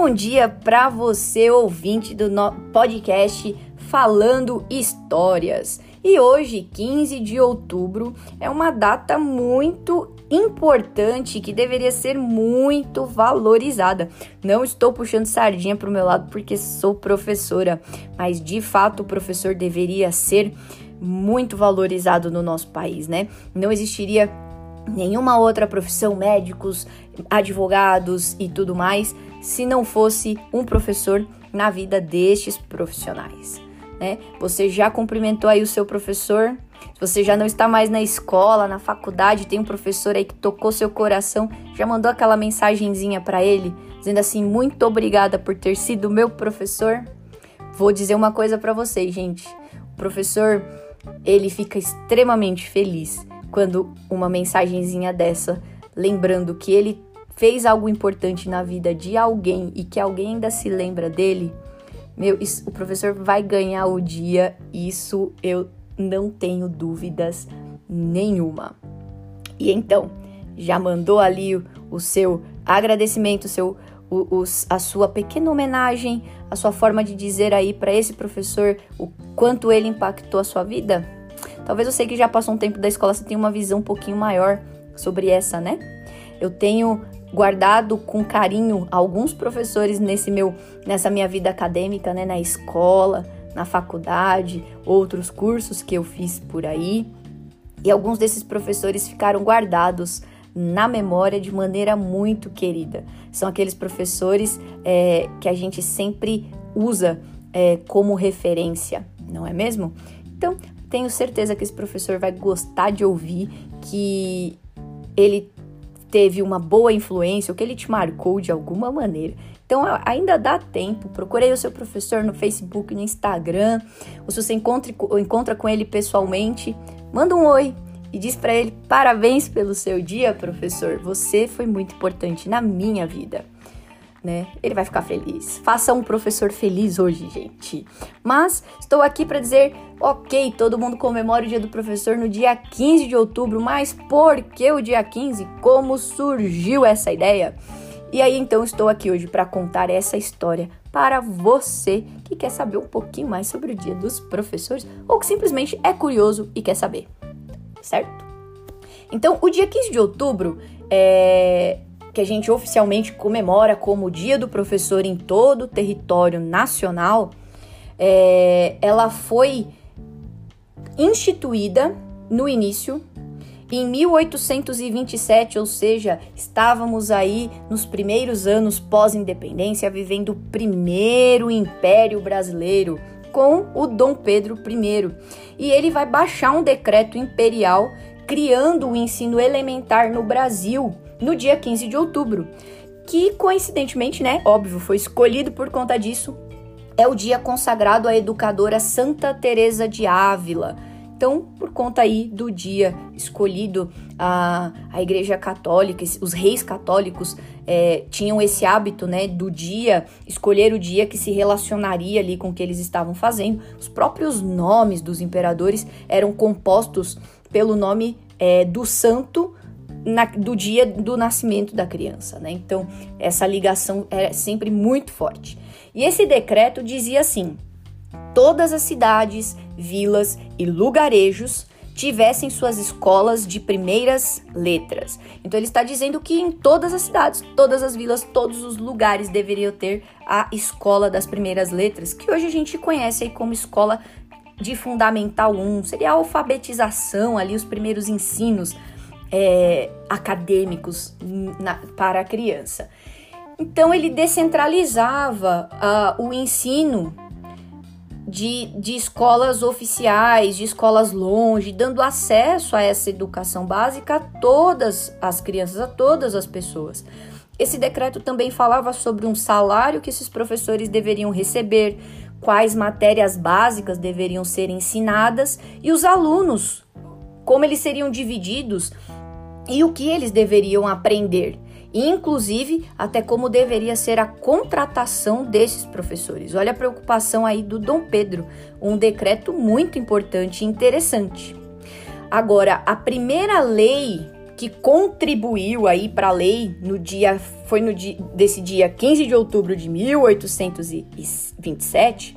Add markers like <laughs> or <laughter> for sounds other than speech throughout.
Bom dia para você, ouvinte do podcast Falando Histórias. E hoje, 15 de outubro, é uma data muito importante que deveria ser muito valorizada. Não estou puxando sardinha para o meu lado porque sou professora, mas de fato o professor deveria ser muito valorizado no nosso país, né? Não existiria nenhuma outra profissão, médicos, advogados e tudo mais, se não fosse um professor na vida destes profissionais. Né? Você já cumprimentou aí o seu professor? Você já não está mais na escola, na faculdade, tem um professor aí que tocou seu coração, já mandou aquela mensagenzinha para ele, dizendo assim: "Muito obrigada por ter sido meu professor". Vou dizer uma coisa para vocês, gente. O professor, ele fica extremamente feliz quando uma mensagenzinha dessa, lembrando que ele fez algo importante na vida de alguém e que alguém ainda se lembra dele, meu, isso, o professor vai ganhar o dia, isso eu não tenho dúvidas nenhuma. E então, já mandou ali o, o seu agradecimento, seu, o, a sua pequena homenagem, a sua forma de dizer aí para esse professor o quanto ele impactou a sua vida? Talvez você que já passou um tempo da escola, você tenha uma visão um pouquinho maior sobre essa, né? Eu tenho guardado com carinho alguns professores nesse meu nessa minha vida acadêmica, né, na escola, na faculdade, outros cursos que eu fiz por aí. E alguns desses professores ficaram guardados na memória de maneira muito querida. São aqueles professores é, que a gente sempre usa é, como referência, não é mesmo? Então, tenho certeza que esse professor vai gostar de ouvir que ele teve uma boa influência ou que ele te marcou de alguma maneira. Então ainda dá tempo, procurei o seu professor no Facebook, no Instagram, ou se você encontra com ele pessoalmente, manda um oi e diz para ele: "Parabéns pelo seu dia, professor. Você foi muito importante na minha vida." Né? Ele vai ficar feliz. Faça um professor feliz hoje, gente. Mas estou aqui para dizer, ok, todo mundo comemora o dia do professor no dia 15 de outubro, mas por que o dia 15? Como surgiu essa ideia? E aí então estou aqui hoje para contar essa história para você que quer saber um pouquinho mais sobre o dia dos professores ou que simplesmente é curioso e quer saber, certo? Então, o dia 15 de outubro é, que a gente oficialmente comemora como Dia do Professor em todo o território nacional, é, ela foi instituída no início em 1827, ou seja, estávamos aí nos primeiros anos pós-independência, vivendo o primeiro Império Brasileiro com o Dom Pedro I. E ele vai baixar um decreto imperial criando o ensino elementar no Brasil no dia 15 de outubro, que coincidentemente, né, óbvio, foi escolhido por conta disso, é o dia consagrado à educadora Santa Teresa de Ávila. Então, por conta aí do dia escolhido, a, a Igreja Católica, os reis católicos é, tinham esse hábito, né, do dia, escolher o dia que se relacionaria ali com o que eles estavam fazendo. Os próprios nomes dos imperadores eram compostos pelo nome é, do santo na, do dia do nascimento da criança, né? Então, essa ligação é sempre muito forte. E esse decreto dizia assim: todas as cidades, vilas e lugarejos tivessem suas escolas de primeiras letras. Então ele está dizendo que em todas as cidades, todas as vilas, todos os lugares deveriam ter a escola das primeiras letras, que hoje a gente conhece aí como escola de fundamental 1, seria a alfabetização ali os primeiros ensinos é, acadêmicos na, para a criança. Então ele descentralizava uh, o ensino de, de escolas oficiais, de escolas longe, dando acesso a essa educação básica a todas as crianças, a todas as pessoas. Esse decreto também falava sobre um salário que esses professores deveriam receber, quais matérias básicas deveriam ser ensinadas e os alunos, como eles seriam divididos e o que eles deveriam aprender, inclusive até como deveria ser a contratação desses professores. Olha a preocupação aí do Dom Pedro, um decreto muito importante e interessante. Agora, a primeira lei que contribuiu aí para a lei no dia foi no dia, desse dia 15 de outubro de 1827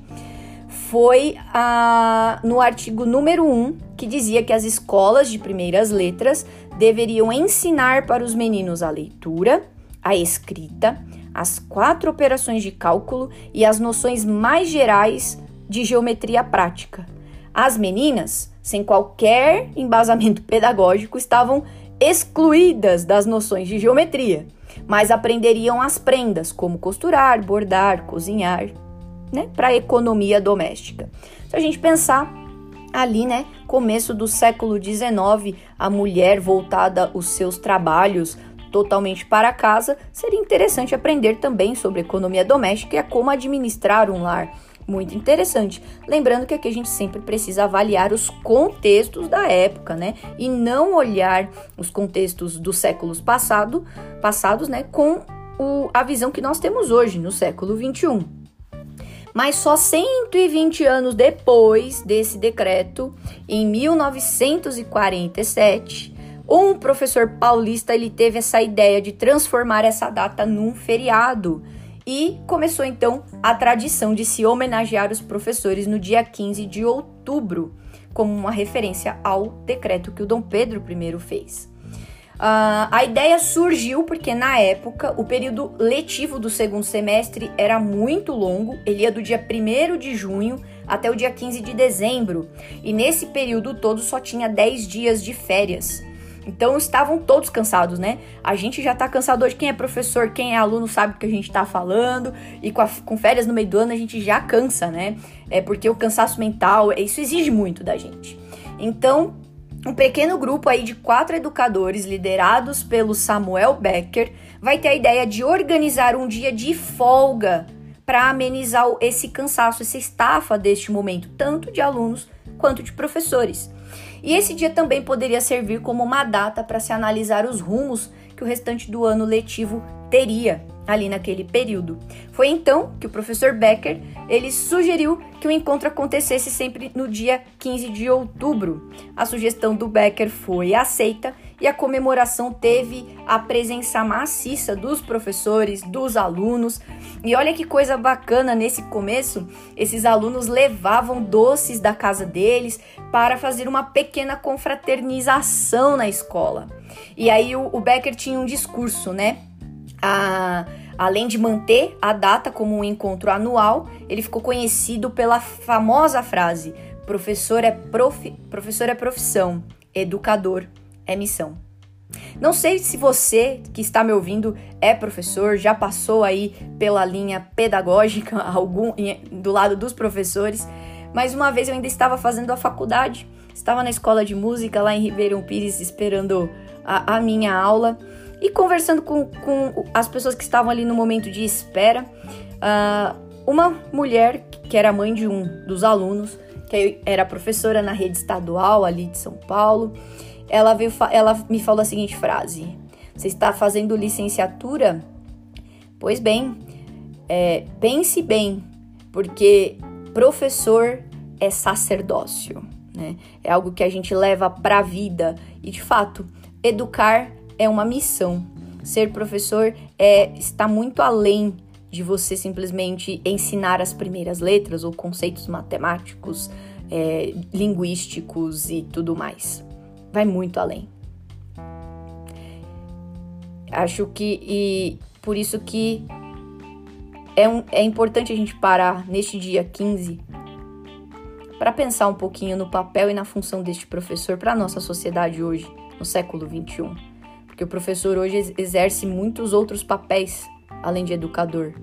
foi a, no artigo número 1 que dizia que as escolas de primeiras letras deveriam ensinar para os meninos a leitura, a escrita, as quatro operações de cálculo e as noções mais gerais de geometria prática. As meninas, sem qualquer embasamento <laughs> pedagógico, estavam excluídas das noções de geometria, mas aprenderiam as prendas, como costurar, bordar, cozinhar, né, para a economia doméstica. Se a gente pensar ali, né, começo do século XIX, a mulher voltada aos seus trabalhos totalmente para casa, seria interessante aprender também sobre economia doméstica e a como administrar um lar muito interessante. Lembrando que aqui a gente sempre precisa avaliar os contextos da época, né? E não olhar os contextos dos séculos passado, passados, né? Com o, a visão que nós temos hoje, no século 21. Mas só 120 anos depois desse decreto, em 1947, um professor paulista ele teve essa ideia de transformar essa data num feriado e começou então a tradição de se homenagear os professores no dia 15 de outubro, como uma referência ao decreto que o Dom Pedro I fez. Uh, a ideia surgiu porque na época o período letivo do segundo semestre era muito longo, ele ia do dia 1 de junho até o dia 15 de dezembro, e nesse período todo só tinha 10 dias de férias. Então estavam todos cansados, né? A gente já tá cansado hoje. Quem é professor, quem é aluno sabe o que a gente tá falando. E com, a, com férias no meio do ano a gente já cansa, né? É porque o cansaço mental, isso exige muito da gente. Então, um pequeno grupo aí de quatro educadores liderados pelo Samuel Becker vai ter a ideia de organizar um dia de folga para amenizar esse cansaço, essa estafa deste momento, tanto de alunos quanto de professores. E esse dia também poderia servir como uma data para se analisar os rumos que o restante do ano letivo teria ali naquele período. Foi então que o professor Becker, ele sugeriu que o encontro acontecesse sempre no dia 15 de outubro. A sugestão do Becker foi aceita e a comemoração teve a presença maciça dos professores, dos alunos. E olha que coisa bacana nesse começo, esses alunos levavam doces da casa deles para fazer uma pequena confraternização na escola. E aí o, Becker tinha um discurso, né? A, além de manter a data como um encontro anual, ele ficou conhecido pela famosa frase: professor é, profi, professor é profissão, educador é missão. Não sei se você que está me ouvindo é professor, já passou aí pela linha pedagógica <laughs> algum do lado dos professores, mas uma vez eu ainda estava fazendo a faculdade, estava na escola de música lá em Ribeirão Pires esperando a, a minha aula e conversando com, com, as pessoas que estavam ali no momento de espera, uh, uma mulher que era mãe de um dos alunos, que era professora na rede estadual ali de São Paulo, ela, veio, ela me falou a seguinte frase: Você está fazendo licenciatura? Pois bem, é, pense bem, porque professor é sacerdócio, né? É algo que a gente leva para a vida e de fato, educar é uma missão. Ser professor é está muito além de você simplesmente ensinar as primeiras letras ou conceitos matemáticos, é, linguísticos e tudo mais vai muito além. Acho que e por isso que é, um, é importante a gente parar neste dia 15 para pensar um pouquinho no papel e na função deste professor para a nossa sociedade hoje, no século 21. Porque o professor hoje exerce muitos outros papéis além de educador.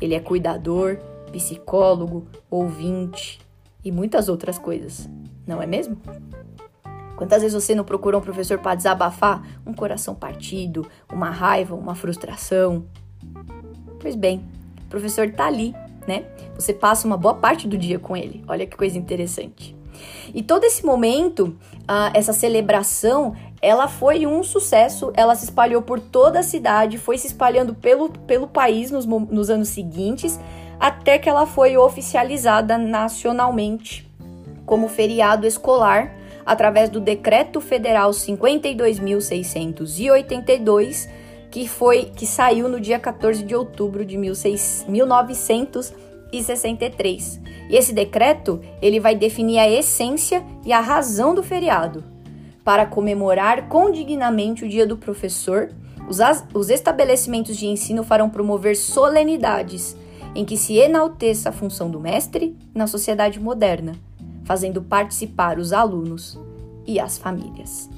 Ele é cuidador, psicólogo, ouvinte e muitas outras coisas, não é mesmo? Quantas vezes você não procurou um professor para desabafar um coração partido, uma raiva, uma frustração? Pois bem, o professor está ali, né? Você passa uma boa parte do dia com ele. Olha que coisa interessante. E todo esse momento, uh, essa celebração, ela foi um sucesso, ela se espalhou por toda a cidade, foi se espalhando pelo, pelo país nos, nos anos seguintes, até que ela foi oficializada nacionalmente como feriado escolar através do Decreto Federal 52.682, que foi que saiu no dia 14 de outubro de 1963. E esse decreto, ele vai definir a essência e a razão do feriado. Para comemorar condignamente o Dia do Professor, os, os estabelecimentos de ensino farão promover solenidades em que se enalteça a função do mestre na sociedade moderna, fazendo participar os alunos e as famílias.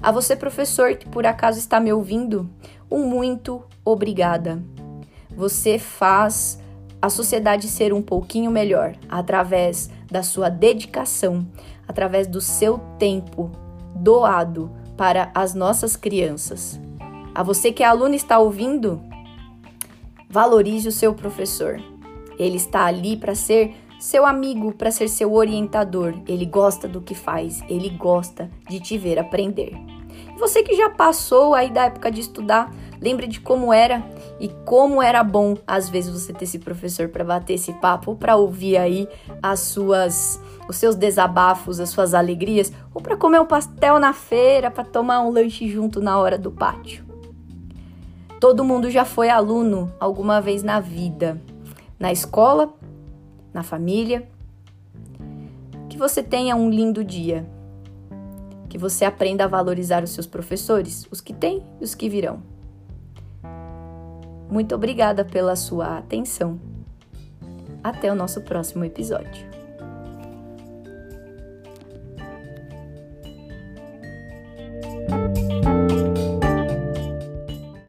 A você, professor, que por acaso está me ouvindo, um muito obrigada. Você faz a sociedade ser um pouquinho melhor através da sua dedicação, através do seu tempo doado para as nossas crianças. A você que é aluno está ouvindo, valorize o seu professor. Ele está ali para ser seu amigo, para ser seu orientador. Ele gosta do que faz, ele gosta de te ver aprender. Você que já passou aí da época de estudar, lembre de como era e como era bom às vezes você ter esse professor para bater esse papo, para ouvir aí as suas os seus desabafos, as suas alegrias, ou para comer um pastel na feira, para tomar um lanche junto na hora do pátio. Todo mundo já foi aluno alguma vez na vida, na escola, na família. Que você tenha um lindo dia. Que você aprenda a valorizar os seus professores, os que têm e os que virão. Muito obrigada pela sua atenção. Até o nosso próximo episódio.